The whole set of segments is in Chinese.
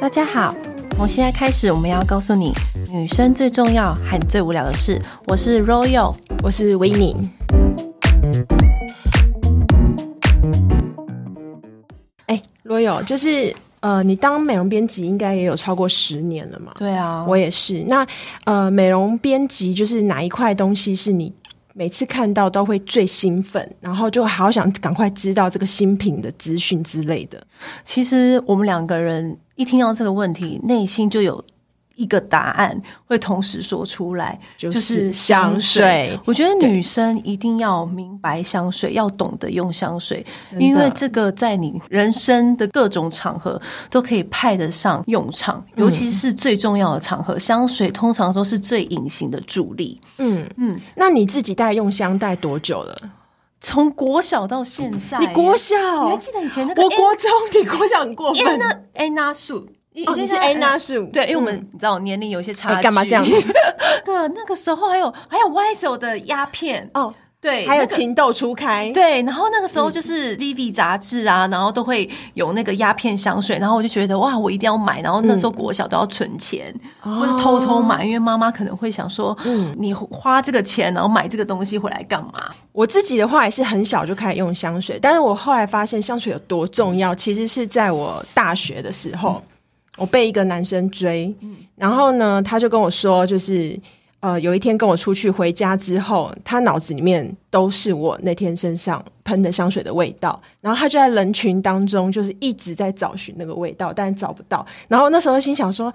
大家好，从现在开始，我们要告诉你女生最重要和最无聊的事。我是 Royal，我是维尼。哎，Royal，就是呃，你当美容编辑应该也有超过十年了嘛？对啊，我也是。那呃，美容编辑就是哪一块东西是你每次看到都会最兴奋，然后就好想赶快知道这个新品的资讯之类的？其实我们两个人。一听到这个问题，内心就有一个答案会同时说出来，就是香水。我觉得女生一定要明白香水，要懂得用香水，因为这个在你人生的各种场合都可以派得上用场，尤其是最重要的场合，香水通常都是最隐形的助力。嗯嗯，那你自己带用香带多久了？从国小到现在，你国小，你还记得以前那个？我国中，你国小很过分。Anna 树，哦，你是 Anna 树，对，因为我们你知道年龄有些差距，干嘛这样子？那那个时候还有还有 YSL 的鸦片哦。对，还有情窦初开。对，然后那个时候就是 Viv 杂志啊，然后都会有那个鸦片香水，然后我就觉得哇，我一定要买。然后那时候国小都要存钱，或是偷偷买，因为妈妈可能会想说，嗯，你花这个钱，然后买这个东西回来干嘛？我自己的话也是很小就开始用香水，但是我后来发现香水有多重要，其实是在我大学的时候，我被一个男生追，然后呢，他就跟我说，就是。呃，有一天跟我出去回家之后，他脑子里面都是我那天身上喷的香水的味道，然后他就在人群当中，就是一直在找寻那个味道，但找不到。然后那时候心想说：“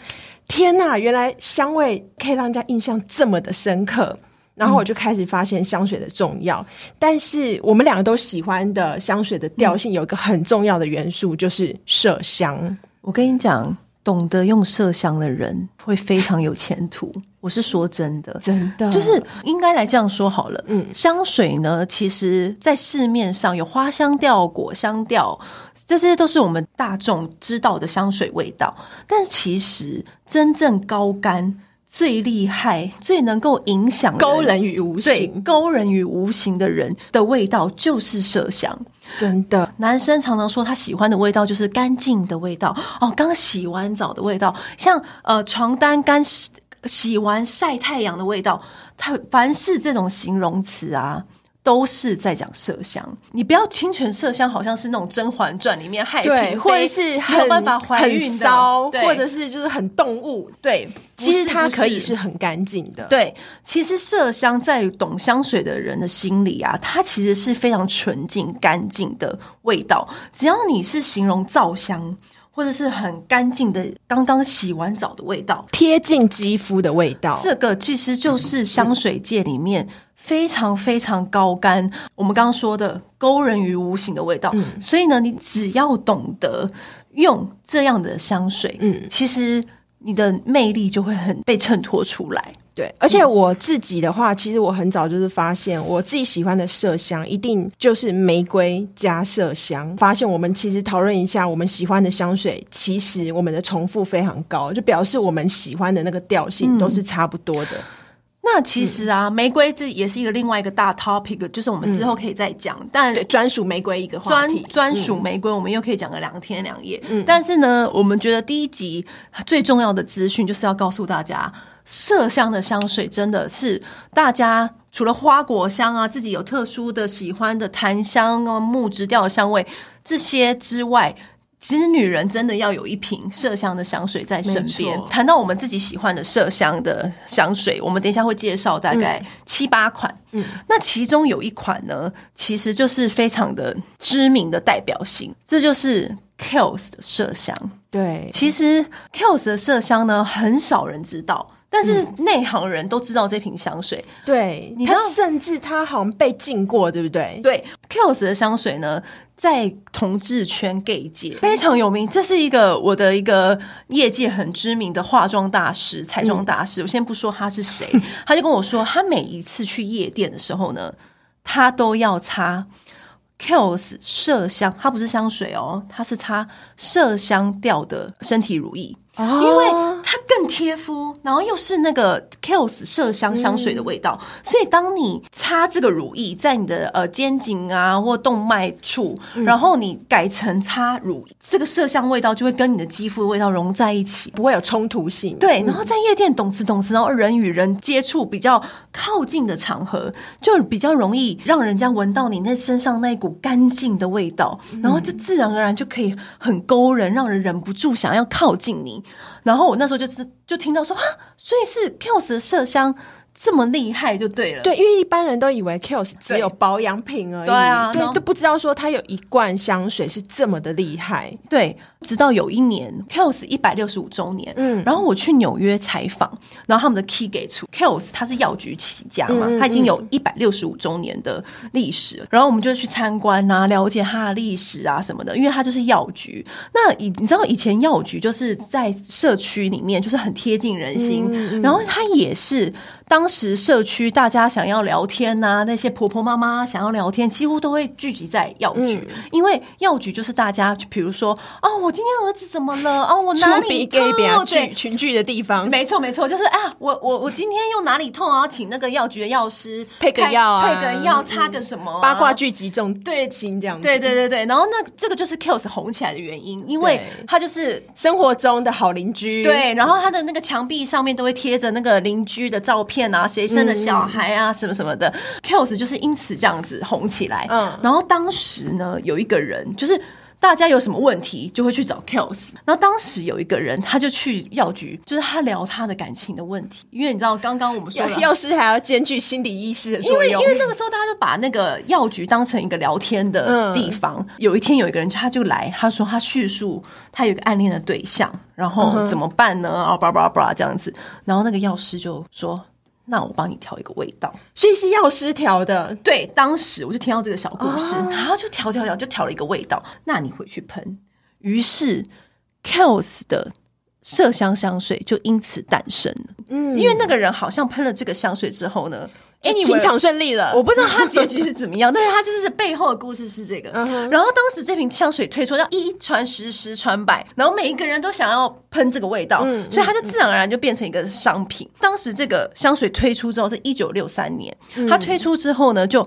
天呐，原来香味可以让人家印象这么的深刻。”然后我就开始发现香水的重要。但是我们两个都喜欢的香水的调性有一个很重要的元素，就是麝香。我跟你讲，懂得用麝香的人会非常有前途。我是说真的，真的就是应该来这样说好了。嗯，香水呢，其实在市面上有花香调、果香调，这些都是我们大众知道的香水味道。但其实真正高干、最厉害、最能够影响勾人于无形、勾人于无形的人的味道，就是麝香。真的，男生常常说他喜欢的味道就是干净的味道哦，刚洗完澡的味道，像呃床单干洗。洗完晒太阳的味道，他凡是这种形容词啊，都是在讲麝香。你不要听成麝香，好像是那种《甄嬛传》里面害嫔，或者是没有办法怀孕的，或者是就是很动物。对，其实它可以是很干净的。对，其实麝香在懂香水的人的心里啊，它其实是非常纯净、干净的味道。只要你是形容皂香。或者是很干净的，刚刚洗完澡的味道，贴近肌肤的味道，这个其实就是香水界里面非常非常高干。我们刚刚说的勾人于无形的味道，所以呢，你只要懂得用这样的香水，嗯，其实你的魅力就会很被衬托出来。对，而且我自己的话，其实我很早就是发现，我自己喜欢的麝香一定就是玫瑰加麝香。发现我们其实讨论一下，我们喜欢的香水，其实我们的重复非常高，就表示我们喜欢的那个调性都是差不多的。那其实啊，玫瑰这也是一个另外一个大 topic，就是我们之后可以再讲。但专属玫瑰一个专专属玫瑰，我们又可以讲个两天两夜。嗯，但是呢，我们觉得第一集最重要的资讯就是要告诉大家。麝香的香水真的是大家除了花果香啊，自己有特殊的喜欢的檀香啊、木质调的香味这些之外，其实女人真的要有一瓶麝香的香水在身边。谈到我们自己喜欢的麝香的香水，我们等一下会介绍大概七八款。嗯，那其中有一款呢，其实就是非常的知名的代表性，这就是 Kills 的麝香。对，其实 Kills 的麝香呢，很少人知道。但是内行人都知道这瓶香水，对，你知道，甚至它好像被禁过，对不对？对，Kills 的香水呢，在同志圈 gay 界非常有名。这是一个我的一个业界很知名的化妆大师、彩妆大师。我先不说他是谁，他就跟我说，他每一次去夜店的时候呢，他都要擦 Kills 麝香，它不是香水哦，它是擦麝香调的身体乳液，因为它更贴肤，然后又是那个 Kiehl's 麝香香水的味道，所以当你擦这个乳液在你的呃肩颈啊或动脉处，然后你改成擦乳，这个麝香味道就会跟你的肌肤的味道融在一起。不会有冲突性。对，然后在夜店懂词懂词，然后人与人接触比较靠近的场合，就比较容易让人家闻到你那身上那一股干净的味道，然后就自然而然就可以很勾人，让人忍不住想要靠近你。然后我那时候就是就听到说啊，所以是 Kiehl's 的麝香这么厉害就对了。对，因为一般人都以为 Kiehl's 只有保养品而已，对啊然对，都不知道说它有一罐香水是这么的厉害。对，直到有一年 Kiehl's 一百六十五周年，嗯，然后我去纽约采访，然后他们的 key 给出 Kiehl's 它是药局起家嘛，它已经有一百六十五周年的历史，然后我们就去参观啊，了解它的历史啊什么的，因为它就是药局。那以你知道以前药局就是在社区里面，就是很贴近人心，然后它也是。当时社区大家想要聊天呐、那些婆婆妈妈想要聊天，几乎都会聚集在药局，因为药局就是大家，比如说，哦，我今天儿子怎么了？哦，我哪里比 gay 比较痛？对聚群聚的地方，没错没错，就是啊，我我我今天又哪里痛啊？请那个药局的药师配个开药啊配个药，擦个什么啊、八卦聚集中对心这样子。对对对对，然后那这个就是 Kills 红起来的原因，因为他就是生活中的好邻居，对，然后他的那个墙壁上面都会贴着那个邻居的照片啊，谁生了小孩啊，什么什么的。Kills 就是因此这样子红起来。嗯然后当时呢，有一个人就是。大家有什么问题就会去找 Kells 然后当时有一个人他就去药局，就是他聊他的感情的问题，因为你知道刚刚我们说了药药师还要兼具心理医师的因为因。为那个时候大家就把那个药局当成一个聊天的地方。有一天有一个人他就来，他说他叙述他有一个暗恋的对象，然后怎么办呢？啊，叭叭叭这样子，然后那个药师就说：“那我帮你调一个味道。”所以是药师调的，对，当时我就听到这个小故事，然后就调调调，就调了一个味道。那你回去喷，于是 Kiehl's 的麝香香水就因此诞生了。嗯，因为那个人好像喷了这个香水之后呢，哎，anyway，情场顺利了。我不知道他结局是怎么样，但是他就是背后的故事是这个。然后当时这瓶香水推出，要一传十，十传百，然后每一个人都想要喷这个味道，所以它就自然而然就变成一个商品。当时这个香水推出之后是一九六三年，它推出之后呢就。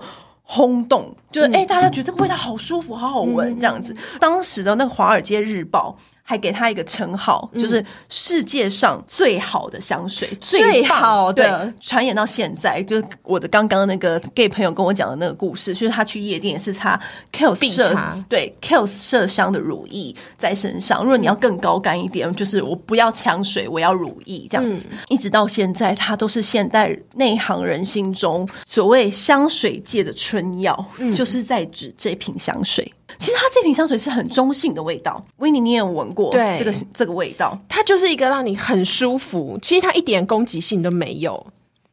轰动，就是哎、大家觉得这个味道好舒服，好好闻，这样子。当时的那个《华尔街日报》还给他一个称号，就是世界上最好的香水，最棒好的对传言到现在，就是我的刚刚那个 gay 朋友跟我讲的那个故事，就是他去夜店是擦 Kiehl's 必麝对 Kiehl's 麝香的乳液在身上。如果你要更高干一点，就是我不要香水，我要乳液这样子。一直到现在，它都是现代内行人心中所谓香水界的春药，就是在指这瓶香水。其实它这瓶香水是很中性的味道，维尼你也有闻过对这个这个味道，它就是一个让你很舒服，其实它一点攻击性都没有。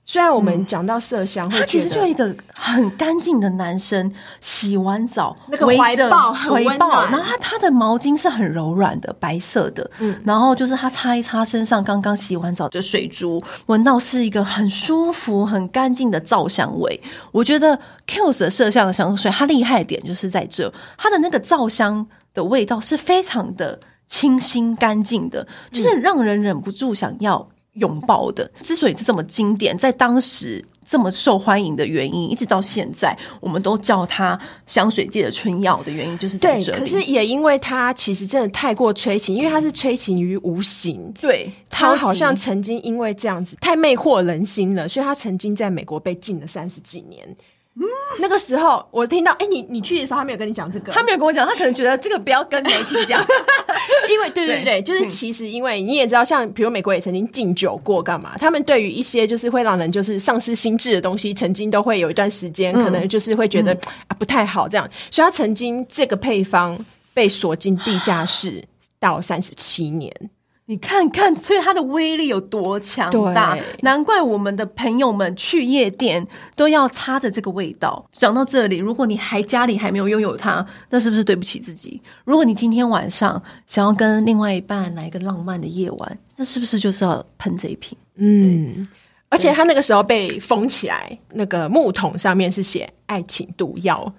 虽然我们讲到麝香，会他其实就一个很干净的男生，洗完澡那个怀抱很怀抱，然后他他的毛巾是很柔软的，白色的，嗯，然后就是他擦一擦身上刚刚洗完澡的水珠，闻到是一个很舒服、很干净的皂香味。我觉得 Kills 的麝香香水，它厉害的点就是在这，它的那个皂香的味道是非常的清新干净的，就是让人忍不住想要拥抱的。之所以是这么经典，在当时这么受欢迎的原因，一直到现在，我们都叫它香水界的春药的原因，就是这里。可是也因为它其实真的太过催情，因为它是催情于无形。对，它好像曾经因为这样子太魅惑人心了，所以它曾经在美国被禁了三十几年。那个时候我听到，哎、你你去的时候，他没有跟你讲这个，他没有跟我讲，他可能觉得这个不要跟媒体讲。因为对对对对，就是其实因为你也知道，像比如美国也曾经禁酒过，干嘛？他们对于一些就是会让人就是丧失心智的东西，曾经都会有一段时间，可能就是会觉得、啊不太好这样，所以他曾经这个配方被锁进地下室到三十七年。你看看，所以它的威力有多强大，难怪我们的朋友们去夜店都要擦着这个味道。讲到这里，如果你还家里还没有拥有它，那是不是对不起自己？如果你今天晚上想要跟另外一半来一个浪漫的夜晚，那是不是就是要喷这一瓶？嗯，而且他那个时候被封起来，那个木桶上面是写“爱情毒药”，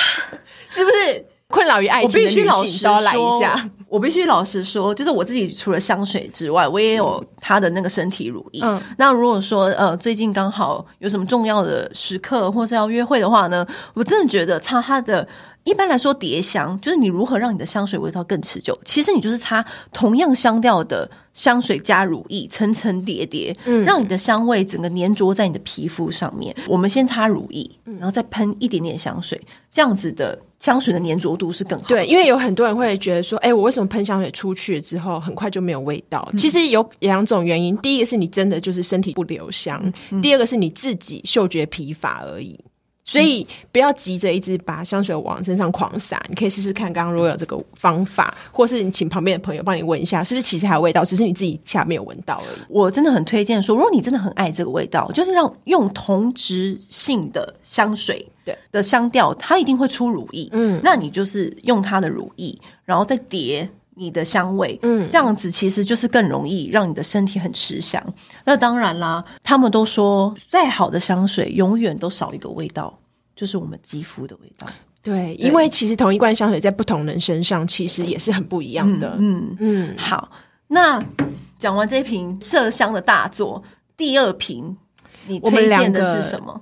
是不是？困扰于爱情的女必须老实性都要来一下说。我必须老实说，就是我自己除了香水之外，我也有他的那个身体乳液。嗯，那如果说呃最近刚好有什么重要的时刻或是要约会的话呢，我真的觉得擦它的。一般来说，叠香就是你如何让你的香水味道更持久。其实你就是擦同样香调的香水加乳液，层层叠叠，嗯，让你的香味整个粘着在你的皮肤上面。我们先擦乳液，然后再喷一点点香水，这样子的香水的粘着度是更好。对，因为有很多人会觉得说，哎，我为什么喷香水出去之后很快就没有味道？其实有两种原因，第一个是你真的就是身体不留香，第二个是你自己嗅觉疲乏而已。所以不要急着一直把香水往身上狂撒，你可以试试看刚刚如果有这个方法，或是你请旁边的朋友帮你闻一下，是不是其实还有味道，只是你自己下没有闻到而已。我真的很推荐说，如果你真的很爱这个味道，就是让用同质性的香水对的香调，它一定会出乳液，嗯，那你就是用它的乳液，然后再叠你的香味，嗯，这样子其实就是更容易让你的身体很吃香。那当然啦，他们都说再好的香水永远都少一个味道。就是我们肌肤的味道，对，因为其实同一罐香水在不同人身上其实也是很不一样的。嗯嗯，好，那讲完这瓶麝香的大作，第二瓶你推荐的是什么？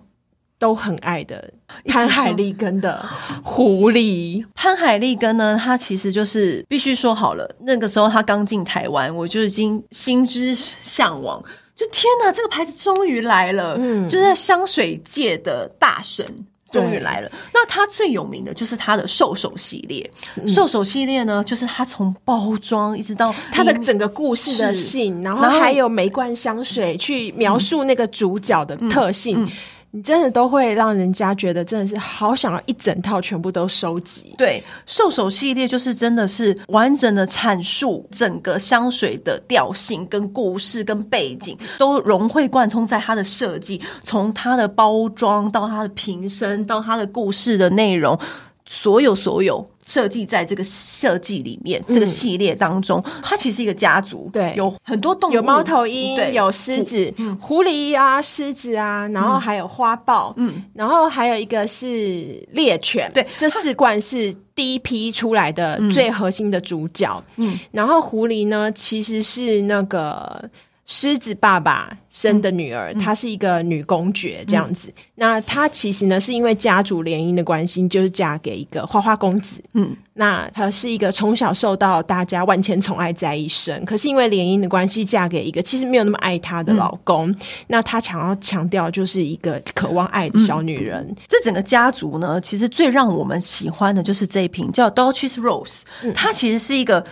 都很爱的潘海利根的 狐狸。潘海利根呢，他其实就是必须说好了，那个时候他刚进台湾，我就已经心之向往。就天哪，这个牌子终于来了！嗯，就是在香水界的大神。终于来了。那它最有名的就是它的兽首系列。兽首系列呢，就是它从包装一直到它的整个故事的性，然后还有每罐香水去描述那个主角的特性。你真的都会让人家觉得真的是好想要一整套全部都收集。对，兽首系列就是真的是完整的阐述整个香水的调性、跟故事、跟背景，都融会贯通在它的设计，从它的包装到它的瓶身到它的故事的内容。所有所有设计在这个设计里面，这个系列当中，它其实一个家族，对，有很多动物，有猫头鹰，有狮子、狐狸啊，狮子啊，然后还有花豹，嗯，然后还有一个是猎犬，对，这四罐是第一批出来的最核心的主角，嗯，然后狐狸呢，其实是那个。狮子爸爸生的女儿，她是一个女公爵这样子。那她其实呢，是因为家族联姻的关系，就是嫁给一个花花公子。嗯，那她是一个从小受到大家万千宠爱在一身，可是因为联姻的关系，嫁给一个其实没有那么爱她的老公。那她想要强调，就是一个渴望爱的小女人。这整个家族呢，其实最让我们喜欢的就是这一瓶叫 Dolce Rose，它其实是一个。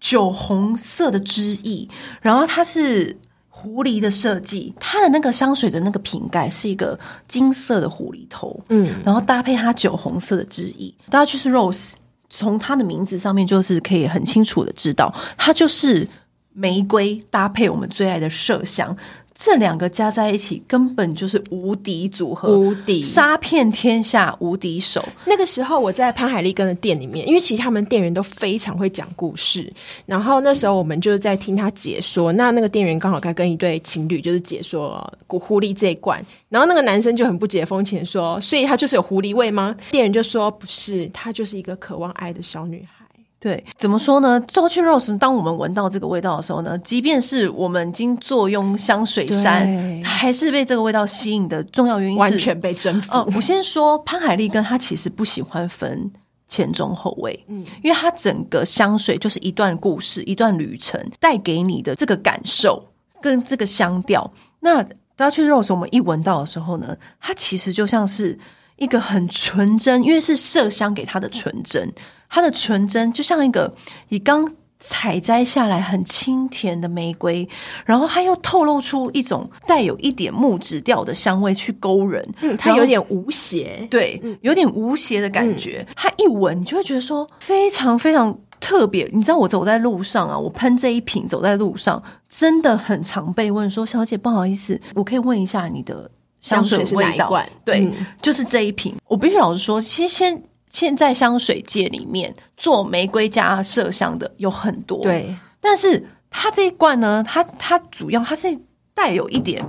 酒红色的汁液，然后它是狐狸的设计，它的那个香水的那个瓶盖是一个金色的狐狸头，嗯，然后搭配它酒红色的汁液，大家就是 Rose，从它的名字上面就是可以很清楚的知道，它就是玫瑰搭配我们最爱的麝香。这两个加在一起根本就是无敌组合，无敌杀遍天下无敌手。那个时候我在潘海利根的店里面，因为其实他们店员都非常会讲故事。然后那时候我们就是在听他解说，那那个店员刚好在跟一对情侣就是解说古狐狸这一罐，然后那个男生就很不解风情说：“所以他就是有狐狸味吗？”店员就说：“不是，他就是一个渴望爱的小女孩。”对，怎么说呢 o c Rose，当我们闻到这个味道的时候呢，即便是我们已经坐拥香水山，还是被这个味道吸引的重要原因，完全被征服。我先说潘海利根，他其实不喜欢分前中后味，嗯，因为他整个香水就是一段故事，一段旅程带给你的这个感受跟这个香调。那 o c Rose，我们一闻到的时候呢，它其实就像是一个很纯真，因为是麝香给它的纯真。它的纯真就像一个你刚采摘下来很清甜的玫瑰，然后它又透露出一种带有一点木质调的香味去勾人，嗯，它有点无邪，对，有点无邪的感觉。它一闻，你就会觉得说非常非常特别。你知道我走在路上啊，我喷这一瓶走在路上，真的很常被问说：“小姐，不好意思，我可以问一下你的香水味道？”对，就是这一瓶。我必须老实说，其实先。现在香水界里面做玫瑰加麝香的有很多，对，但是它这一罐呢，它它主要它是带有一点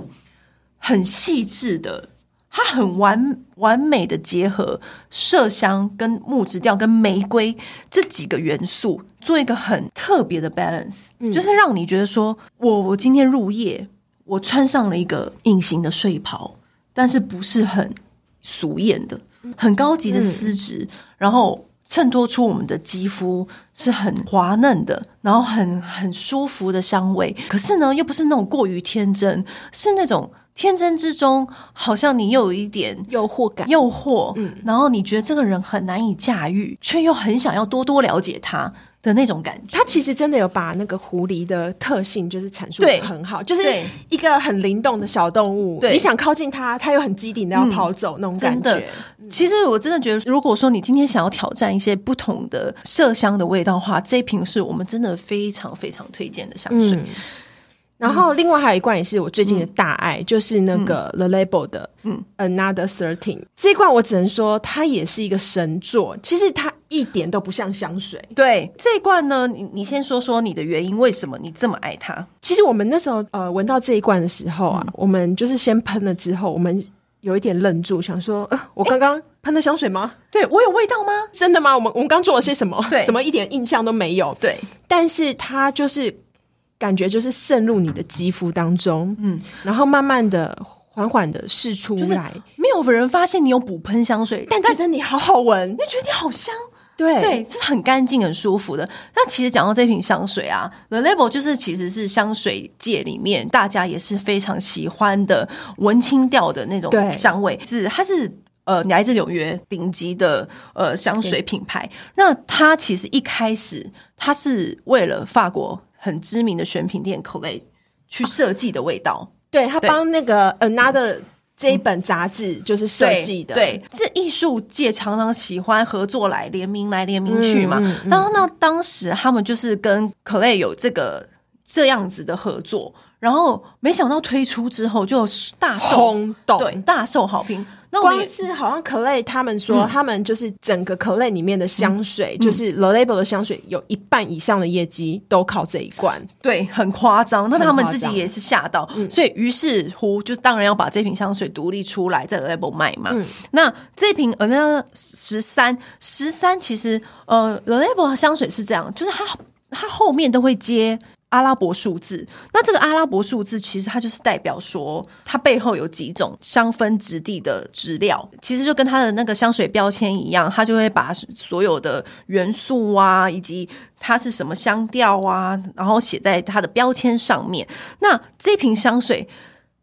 很细致的、它很完完美的结合麝香跟木质调跟玫瑰这几个元素，做一个很特别的 balance，、就是让你觉得说，我我今天入夜，我穿上了一个隐形的睡袍，但是不是很俗艳的，很高级的丝质，然后衬托出我们的肌肤是很滑嫩的，然后很很舒服的香味。可是呢，又不是那种过于天真，是那种天真之中，好像你又有一点诱惑感。诱惑，嗯然后你觉得这个人很难以驾驭，却又很想要多多了解他的那种感觉。它其实真的有把那个狐狸的特性就是阐述的很好，就是一个很灵动的小动物，对你想靠近它，它又很机灵的要跑走、那种感觉。其实我真的觉得，如果说你今天想要挑战一些不同的麝香的味道的话，这一瓶是我们真的非常非常推荐的香水。嗯然后另外还有一罐也是我最近的大爱，就是那个 The Label 的嗯 Another Thirteen 这一罐，我只能说它也是一个神作。其实它一点都不像香水。对这一罐呢，你你先说说你的原因，为什么你这么爱它？其实我们那时候呃闻到这一罐的时候啊，我们就是先喷了之后，我们有一点愣住，想说，呃，我刚刚喷的香水吗？对我有味道吗？真的吗？我们我们刚做了些什么？对怎么一点印象都没有？对，但是它就是感觉就是渗入你的肌肤当中，嗯，然后慢慢的、缓缓的释出就是来，没有人发现你有补喷香水，但觉得你好好闻你，就觉得你好香。对对，就是很干净、很舒服的。那其实讲到这瓶香水啊，The Label 就是其实是香水界里面大家也是非常喜欢的文青调的那种香味，是它是。呃，来自纽约顶级的呃香水品牌，那它其实一开始它是为了法国很知名的选品店 Collet 去设计的味道，对他对帮那个 Another 这一本杂志就是设对计的，对，这艺术界常常喜欢合作来联名来联名去嘛。嗯嗯嗯。然后呢，当时他们就是跟 Clay 有这个这样子的合作，然后没想到推出之后就大受轰动，对大受好评。那光是好像 Clay 他们说，嗯他们就是整个 Clay 里面的香水，就是 The Label 的香水，有一半以上的业绩都靠这一罐。对，很夸张。那他们自己也是吓到，所以于是乎，就当然要把这瓶香水独立出来，在 Label 卖嘛。那这瓶呃，那十三十三，其实呃，The Label 的香水是这样，就是它它后面都会接。阿拉伯数字，那这个阿拉伯数字其实它就是代表说，它背后有几种香氛质地的质料，其实就跟它的那个香水标签一样，它就会把所有的元素啊，以及它是什么香调啊，然后写在它的标签上面。那这瓶香水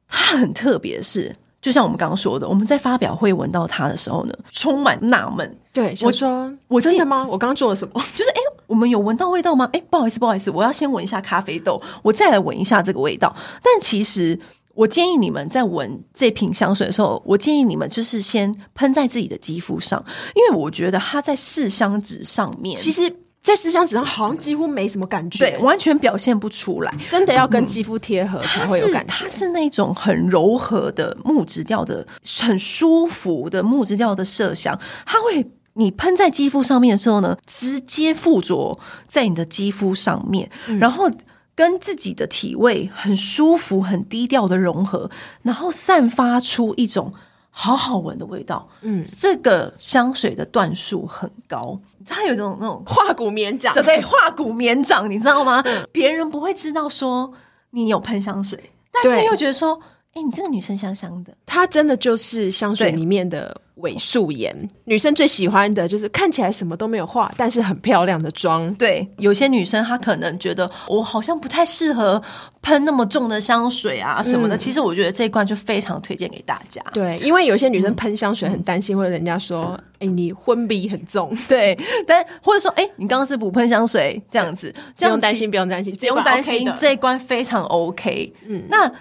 它很特别，是就像我们刚刚说的，我们在发表会闻到它的时候呢，充满纳闷，对，我说我真的吗？我刚刚做了什么？就是哎、诶我们有闻到味道吗？哎、不好意思，不好意思，我要先闻一下咖啡豆，我再来闻一下这个味道。但其实，我建议你们在闻这瓶香水的时候，我建议你们就是先喷在自己的肌肤上，因为我觉得它在试香纸上面，其实，在试香纸上好像几乎没什么感觉，对完全表现不出来。真的要跟肌肤贴合才会有感觉它。是那种很柔和的木质调的、很舒服的木质调的麝香，它会。你喷在肌肤上面的时候呢，直接附着在你的肌肤上面，嗯。然后跟自己的体味很舒服、很低调的融合，然后散发出一种好好闻的味道。嗯，这个香水的段数很高，它有一种那种化骨绵掌，这对化骨绵掌，你知道吗？别人不会知道说你有喷香水，但是对。又觉得说，哎、你这个女生香香的。她真的就是香水对里面的伪素颜。女生最喜欢的就是看起来什么都没有化，但是很漂亮的妆。对，有些女生她可能觉得我好像不太适合喷那么重的香水啊什么的。其实我觉得这一罐就非常推荐给大家。对，因为有些女生喷香水很担心，会人家说：“哎、你昏鼻很重。对，但或者说，哎、你刚刚是不喷香水这样子，”这样不用担心，不用担心，不用担心，这一罐 OK 的这一罐非常 OK。嗯，那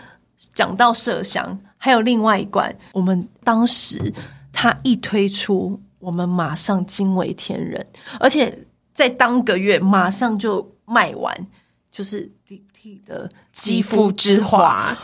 讲到麝香，还有另外一罐，我们当时它一推出，我们马上惊为天人，而且在当个月马上就卖完，就是 Deep T 的肌肤之华。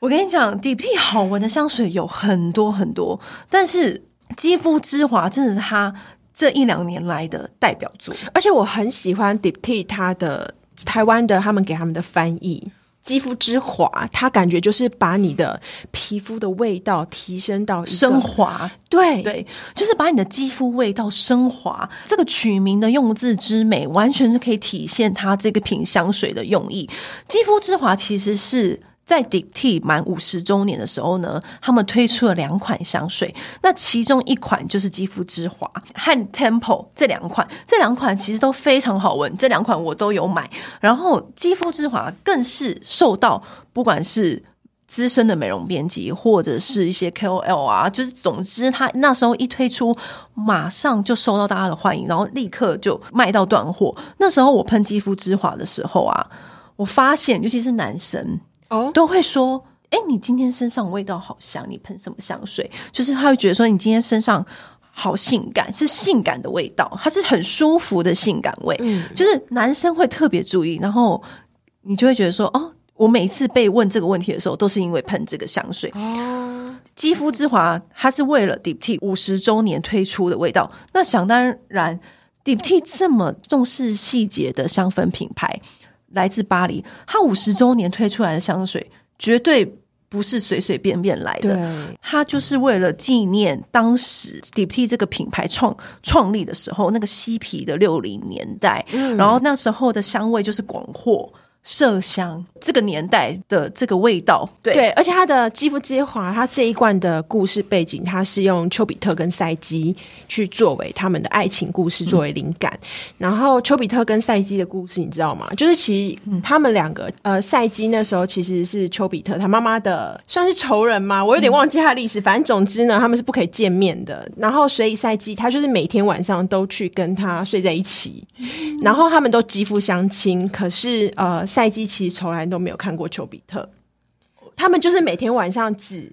我跟你讲，Deep T 好闻的香水有很多很多，但是肌肤之华真的是它这一两年来的代表作。而且我很喜欢 Deep T 它的台湾的他们给他们的翻译，肌肤之华，它感觉就是把你的皮肤的味道提升到升华，对对，就是把你的肌肤味道升华。这个取名的用字之美，完全是可以体现它这个瓶香水的用意。肌肤之华其实是。在 Deep T 满五十周年的时候呢，他们推出了两款香水，那其中一款就是肌肤之华和 Temple 这两款，这两款其实都非常好闻，这两款我都有买。然后肌肤之华更是受到不管是资深的美容编辑或者是一些 KOL 啊，就是总之他那时候一推出，马上就受到大家的欢迎，然后立刻就卖到断货。那时候我喷肌肤之华的时候啊，我发现尤其是男生。哦，都会说，哎，你今天身上味道好香，你喷什么香水？就是他会觉得说，你今天身上好性感，是性感的味道，它是很舒服的性感味。嗯，就是男生会特别注意，然后你就会觉得说，哦，我每次被问这个问题的时候，都是因为喷这个香水。哦，肌肤之华，它是为了 Deep T 五十周年推出的味道。那想当然，Deep T 这么重视细节的香氛品牌。来自巴黎，它五十周年推出来的香水绝对不是随随便便来的。它就是为了纪念当时 Deep T 这个品牌创创立的时候那个嬉皮的六零年代，然后那时候的香味就是广货。麝香这个年代的这个味道，对，而且它的肌肤之华，它这一罐的故事背景，它是用丘比特跟赛基去作为他们的爱情故事作为灵感。然后丘比特跟赛基的故事，你知道吗？就是其实他们两个，呃，赛基那时候其实是丘比特他妈妈的算是仇人嘛，我有点忘记他的历史。反正总之呢，他们是不可以见面的。然后所以赛基他就是每天晚上都去跟他睡在一起，然后他们都肌肤相亲。可是呃。赛季其实从来都没有看过丘比特，他们就是每天晚上只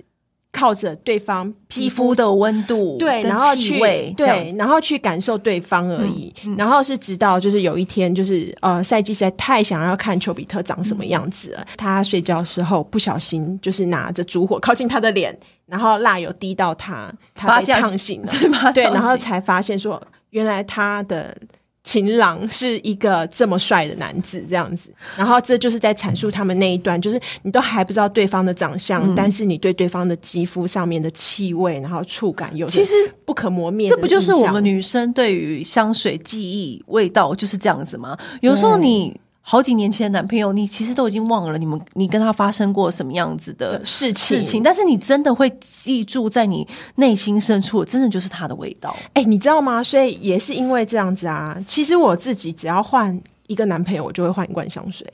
靠着对方皮肤的温度，对，然后去对，然后去感受对方而已。然后是直到就是有一天，就是呃，赛季实在太想要看丘比特长什么样子了，他睡觉时候不小心就是拿着烛火靠近他的脸，然后蜡油滴到他，他被烫醒了？对，然后才发现说，原来他的。情郎是一个这么帅的男子，这样子，然后这就是在阐述他们那一段，就是你都还不知道对方的长相，但是你对对方的肌肤上面的气味，然后触感有其实不可磨灭。这不就是我们女生对于香水记忆味道就是这样子吗？有时候你。好几年前的男朋友，你其实都已经忘了你们你跟他发生过什么样子的事情，事情，但是你真的会记住在你内心深处，真的就是他的味道。哎，你知道吗？所以也是因为这样子啊。其实我自己只要换一个男朋友，我就会换一罐香水。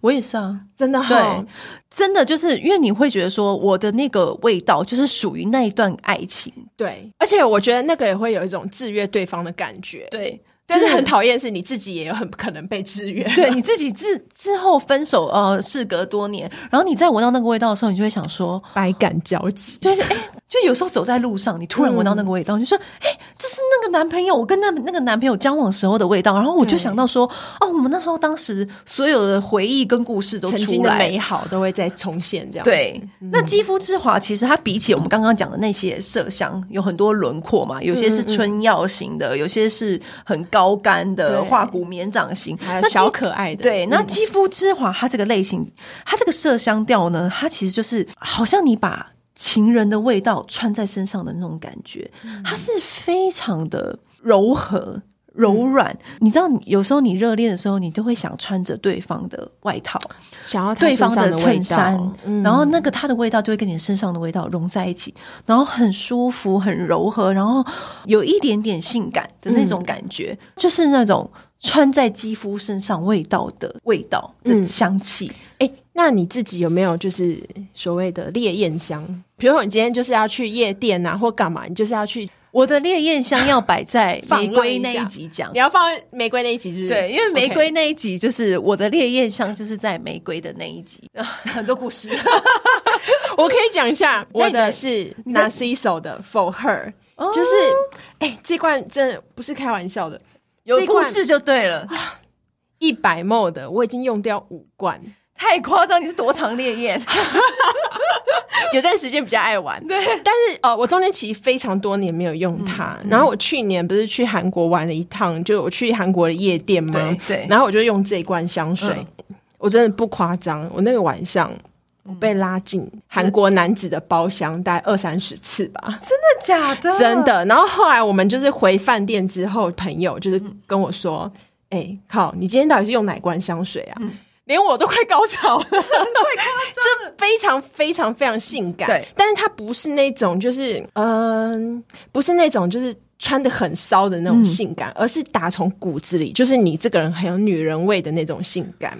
我也是啊，真的对，真的就是因为你会觉得说，我的那个味道就是属于那一段爱情。对，而且我觉得那个也会有一种制约对方的感觉。对。但是很讨厌，是你自己也有很可能被制约。对你自己之之后分手，呃，事隔多年，然后你再闻到那个味道的时候，你就会想说百感交集。就是哎，就有时候走在路上，你突然闻到那个味道，你就说哎，这是那个男朋友，我跟那那个男朋友交往时候的味道。然后我就想到说，哦，我们那时候当时所有的回忆跟故事都曾经的美好都会再重现。这样对。那肌肤之华其实它比起我们刚刚讲的那些麝香，有很多轮廓嘛，有些是春药型的，有些是很高。高干的化骨绵掌型，还有小可爱的。对，那肌肤之华，它这个类型，它这个麝香调呢，它其实就是好像你把情人的味道穿在身上的那种感觉，它是非常的柔和。柔软，你知道，有时候你热恋的时候，你都会想穿着对方的外套，想要对方的衬衫，然后那个它的味道就会跟你身上的味道融在一起，然后很舒服、很柔和，然后有一点点性感的那种感觉，就是那种穿在肌肤身上味道的味道的香气。哎，那你自己有没有就是所谓的烈焰香？比如说你今天就是要去夜店啊，或干嘛？你就是要去。我的烈焰香要摆在玫瑰那一集讲，你要放玫瑰那一集就是对，因为玫瑰那一集就是我的烈焰香，就是在玫瑰的那一集，很多故事，我可以讲一下。我的是 Narciso 的 For Her，就是哎，这罐真的不是开玩笑的，有故事就对了。一百 m 的，我已经用掉五罐。太夸张！你是多长烈焰？有段时间比较爱玩，对。但是呃，我中间其实非常多年没有用它。然后我去年不是去韩国玩了一趟，就我去韩国的夜店嘛？对。然后我就用这一罐香水。我真的不夸张，我那个晚上我被拉进韩国男子的包厢，大概二三十次吧。真的假的？真的。然后后来我们就是回饭店之后，朋友就是跟我说：“哎、靠，你今天到底是用哪罐香水啊？”连我都快高潮了，这非常非常非常性感。对，但是它不是那种就是嗯、不是那种就是穿的很骚的那种性感，而是打从骨子里，就是你这个人很有女人味的那种性感。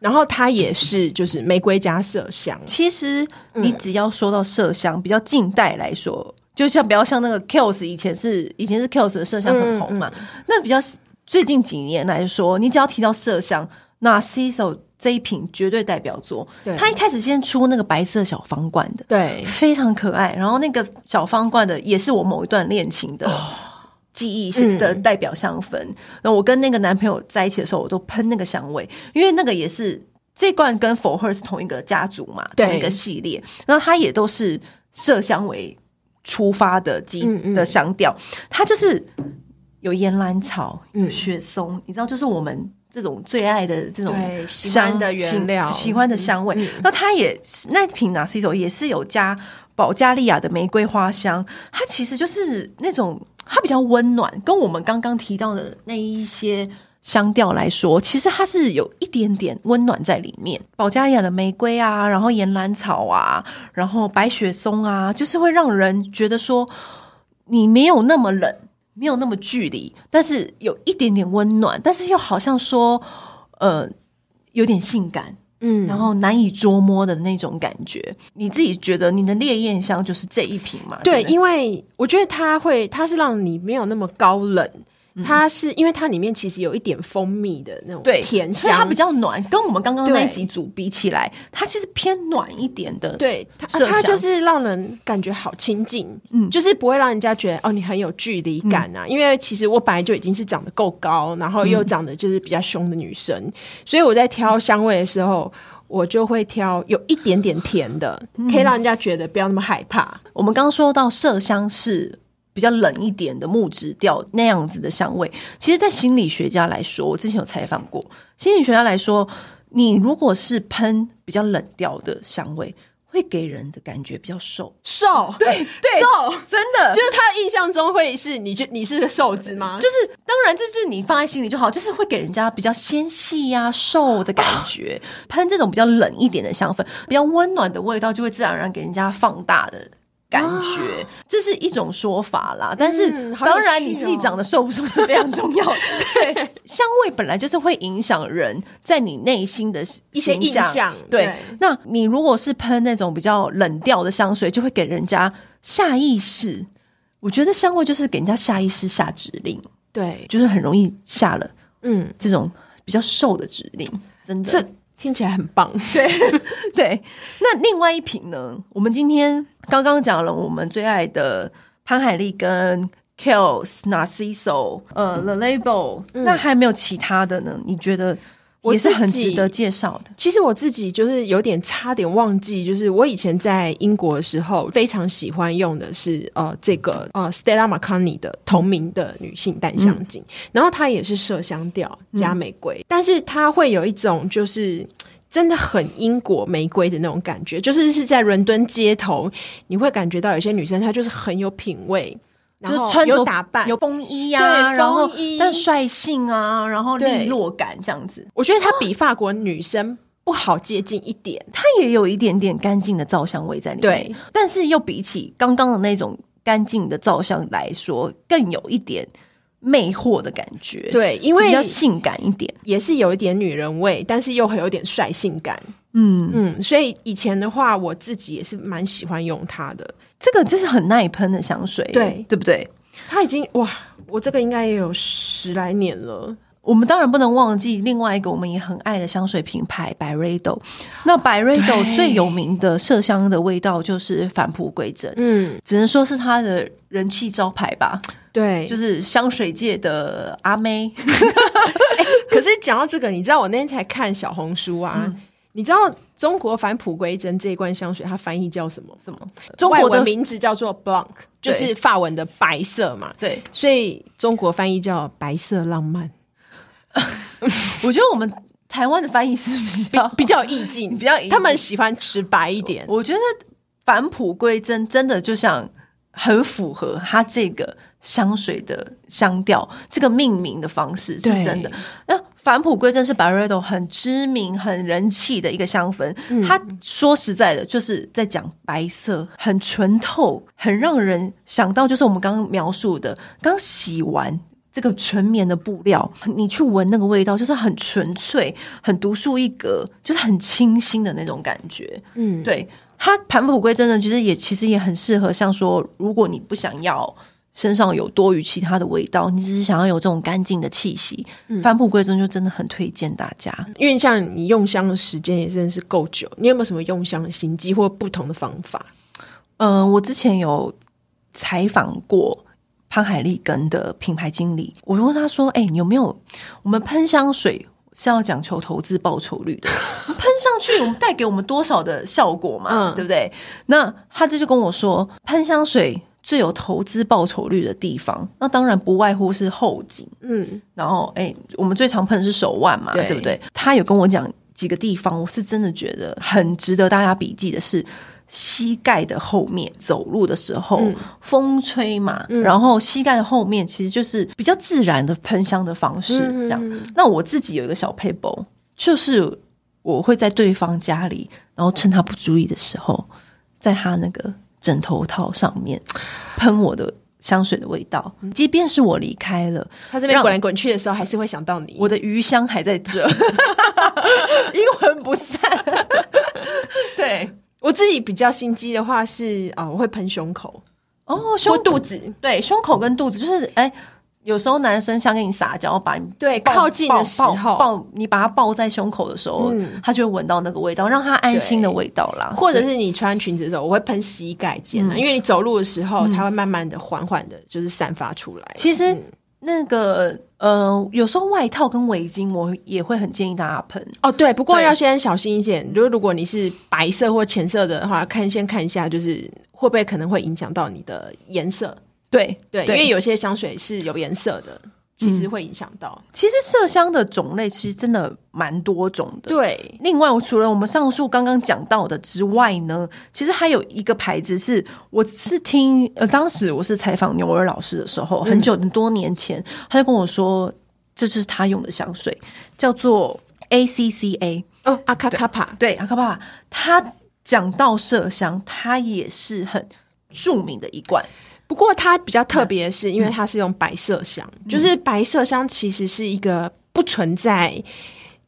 然后它也是就是玫瑰加麝香，其实你只要说到麝香，比较近代来说，就像比较像那个 Kills 以前是以前是 Kills 的麝香很红嘛，那比较最近几年来说，你只要提到麝香，Narciso 这一瓶绝对代表作。对它一开始先出那个白色小方罐的，对非常可爱。然后那个小方罐的也是我某一段恋情的记忆性的代表香氛。那、我跟那个男朋友在一起的时候，我都喷那个香味，因为那个也是这罐跟 For Her 是同一个家族嘛，同一个系列。然后它也都是麝香为出发的基的香调，它就是有岩兰草、有嗯雪松，你知道，就是我们。这种最爱的这种香欢的原料喜喜欢的香味。嗯那它也那瓶 Narciso 也是有加保加利亚的玫瑰花香，它其实就是那种它比较温暖，跟我们刚刚提到的那一些。香调来说，其实它是有一点点温暖在里面。保加利亚的玫瑰啊，然后岩兰草啊，然后白雪松啊，就是会让人觉得说你没有那么冷，没有那么距离，但是有一点点温暖，但是又好像说呃有点性感，嗯然后难以捉摸的那种感觉。你自己觉得你的烈焰香就是这一瓶嘛？对，因为我觉得它会，它是让你没有那么高冷，它是因为它里面其实有一点蜂蜜的那种甜香，它比较暖，跟我们刚刚那几组比起来，它其实偏暖一点的。对它它就是让人感觉好亲近，嗯就是不会让人家觉得哦你很有距离感啊。因为其实我本来就已经是长得够高，然后又长得就是比较凶的女生，所以我在挑香味的时候。我就会挑有一点点甜的，可以让人家觉得不要那么害怕。我们刚刚说到麝香是比较冷一点的木质调那样子的香味，其实，在心理学家来说，我之前有采访过，心理学家来说，你如果是喷比较冷调的香味，会给人的感觉比较瘦。瘦，对 对，瘦，真的就是他印象中会是你就你是个瘦子吗？就是当然，这是你放在心里就好，就是会给人家比较纤细呀、瘦的感觉。喷这种比较冷一点的香氛，比较温暖的味道，就会自然而然给人家放大的。感觉这是一种说法啦，但是当然你自己哦长得瘦不瘦是非常重要的。对，香味本来就是会影响人在你内心的一些印象对对，那你如果是喷那种比较冷调的香水，就会给人家下意识。我觉得香味就是给人家下意识下指令。对，就是很容易下了嗯，这种比较瘦的指令，真的。这听起来很棒。对 对，那另外一瓶呢？我们今天刚刚讲了我们最爱的潘海利跟 Kiehl's Narciso，呃，The Label，、那还没有其他的呢？你觉得也是很值得介绍的？其实我自己就是有点差点忘记，就是我以前在英国的时候非常喜欢用的是呃这个呃 Stella McCartney 的同名的女性淡香精，然后它也是麝香调加玫瑰，但是它会有一种就是。真的很英国玫瑰的那种感觉，就是是在伦敦街头，你会感觉到有些女生她就是很有品味，然后就是穿着有打扮，有风衣呀、对然后但率性啊，然后对利落感这样子，我觉得她比法国女生不好接近一点。它也有一点点干净的皂香味在里面，对，但是又比起刚刚的那种干净的皂香来说，更有一点魅惑的感觉，，对，因为比较性感一点，也是有一点女人味，但是又会有点率性感。嗯，嗯，所以以前的话，我自己也是蛮喜欢用它的。这个就是很耐喷的香水，对对不对？它已经哇，我这个应该也有十来年了。我们当然不能忘记另外一个我们也很爱的香水品牌百瑞斗。那百瑞斗对最有名的麝香的味道就是返璞归真，嗯，只能说是它的人气招牌吧，对，就是香水界的阿妹。可是讲到这个，你知道我那天才看小红书啊，嗯你知道中国返璞归真这一罐香水它翻译叫什么？什么？中国的名字叫做 Blanc，就是法文的白色嘛，对，所以中国翻译叫白色浪漫。我觉得我们台湾的翻译是比较比较有意境，比较他们喜欢直白一点。我觉得返璞归真真的就像很符合它这个香水的香调，这个命名的方式是真的。那返璞归真是 Baredo 很知名、很人气的一个香氛。它说实在的，就是在讲白色，很纯透，很让人想到就是我们刚刚描述的，刚洗完。这个纯棉的布料，你去闻那个味道，就是很纯粹、很独树一格，就是很清新的那种感觉。嗯，对它返璞归真的，其实也其实也很适合，像说，如果你不想要身上有多余其他的味道，你只是想要有这种干净的气息，返璞归真就真的很推荐大家。因为像你用香的时间也真的是够久，你有没有什么用香的心机或不同的方法？嗯、我之前有采访过潘海利根的品牌经理，我问他说：“哎、你有没有我们喷香水？”是要讲求投资报酬率的，喷上去我们带给我们多少的效果嘛，嗯对不对？那他这就跟我说，喷香水最有投资报酬率的地方，那当然不外乎是后颈，嗯，然后哎、我们最常喷的是手腕嘛，对对不对？他有跟我讲几个地方，我是真的觉得很值得大家笔记的是。膝盖的后面走路的时候，嗯风吹嘛，然后膝盖的后面其实就是比较自然的喷香的方式，嗯这样。那我自己有一个小 paper，就是我会在对方家里，然后趁他不注意的时候，在他那个枕头套上面喷我的香水的味道，即便是我离开了，他这边让滚来滚去的时候，还是会想到你。我的余香还在这，阴魂不散。对，我自己比较心机的话是啊、我会喷胸口哦，胸肚子，对胸口跟肚子，就是哎。有时候男生想跟你撒娇，把你对靠近的时候抱你把他抱在胸口的时候，嗯他就会闻到那个味道，让他安心的味道啦。或者是你穿裙子的时候，我会喷膝盖尖啊，因为你走路的时候，嗯它会慢慢的、缓缓的，就是散发出来。其实那个呃，有时候外套跟围巾，我也会很建议大家喷。哦，对，不过要先小心一点。如果如果你是白色或浅色的话，看先看一下，就是会不会可能会影响到你的颜色。对对，因为有些香水是有颜色的，其实会影响到。其实麝香的种类其实真的蛮多种的。对，另外，我除了我们上述刚刚讲到的之外呢，其实还有一个牌子是，我是听呃，当时我是采访牛儿老师的时候，很久很多年前，他就跟我说，这就是他用的香水，叫做 ACCA，哦，阿卡卡帕，对，阿卡帕，他讲到麝香，它也是很著名的一罐，不过它比较特别的是，因为它是用白麝香，嗯。就是白麝香其实是一个不存在。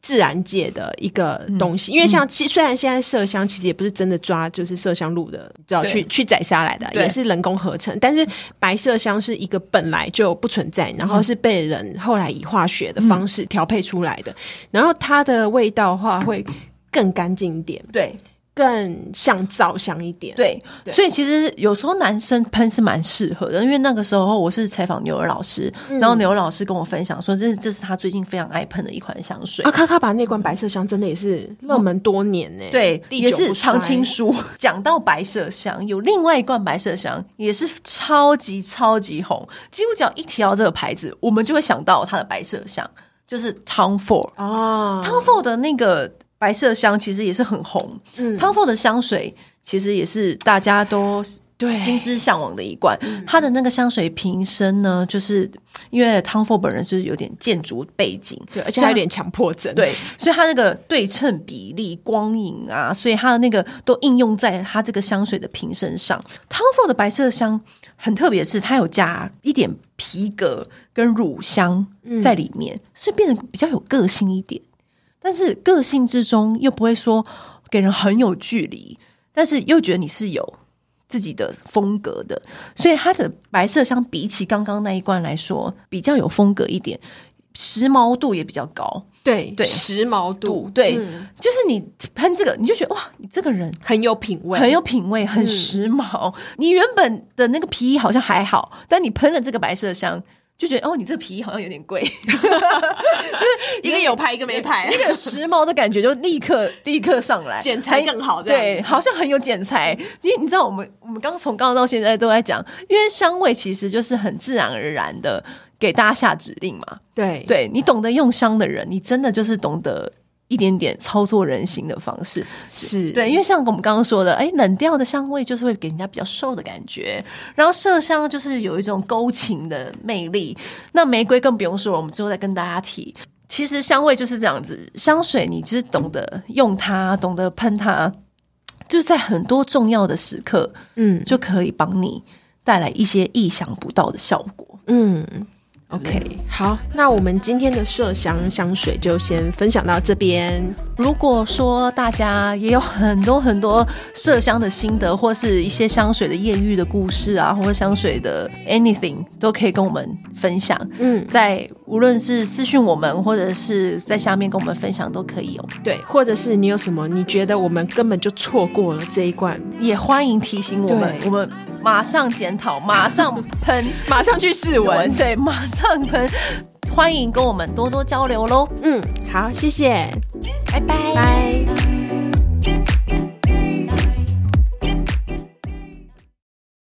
自然界的一个东嗯。西，因为像其虽然现在麝香其实也不是真的抓就是麝香鹿的，你知道去去宰杀来的，也是人工合成。但是白麝香是一个本来就不存在，然后是被人后来以化学的方式调配出来的，然后它的味道的话会更干净一点，对更像皂香一点。对，对所以其实有时候男生喷是蛮适合的，因为那个时候我是采访牛儿老师，嗯然后牛儿老师跟我分享说，这是这是他最近非常爱喷的一款香水。啊卡卡把那罐白麝香真的也是热门多年呢、对，也是常青衰。树。讲到白麝香，有另外一罐白麝香也是超级超级红，几乎只要一提到这个牌子，我们就会想到它的白麝香，就是 Tom Ford。哦，Tom Ford 的那个白色香其实也是很红。嗯 Tom Ford 的香水其实也是大家都对心之向往的一罐。它的那个香水瓶身呢，就是因为 Tom Ford 本人是有点建筑背景，对，而且还有点强迫症。对，所以它那个对称比例、光影啊，所以它的那个都应用在它这个香水的瓶身上。Tom Ford 的白色香很特别，是它有加一点皮革跟乳香在里面，所以变得比较有个性一点。但是个性之中又不会说给人很有距离，但是又觉得你是有自己的风格的，所以它的白色相比起刚刚那一罐来说，比较有风格一点，时髦度也比较高。对对时髦度度，对，嗯就是你喷这个，你就觉得哇，你这个人很有品味，很有品味，很时髦。你原本的那个皮衣好像还好，但你喷了这个白色香，就觉得哦，你这个皮衣好像有点贵，就是一个有牌，一个没牌，那个时髦的感觉就立刻立刻上来，剪裁更好对，好像很有剪裁。因为你知道，我们我们刚从刚刚到现在都在讲，因为香味其实就是很自然而然的给大家下指令嘛。对。对你懂得用香的人，你真的就是懂得一点点操作人心的方式。是对，因为像我们刚刚说的，哎，冷调的香味就是会给人家比较瘦的感觉，然后麝香就是有一种勾情的魅力。那玫瑰更不用说了，我们之后再跟大家提。其实香味就是这样子，香水你就是懂得用它，懂得喷它，就是在很多重要的时刻，嗯，就可以帮你带来一些意想不到的效果，嗯。OK，好，那我们今天的麝香香水就先分享到这边。如果说大家也有很多很多麝香的心得，或是一些香水的艳遇的故事啊，或者香水的 anything，都可以跟我们分享。嗯，在无论是私讯我们，或者是在下面跟我们分享都可以哦。对，或者是你有什么你觉得我们根本就错过了这一罐，也欢迎提醒我们，我们。马上检讨，马上喷，马上去试闻，对，马上那你们欢迎跟我们多多交流喽嗯好谢谢。拜。拜。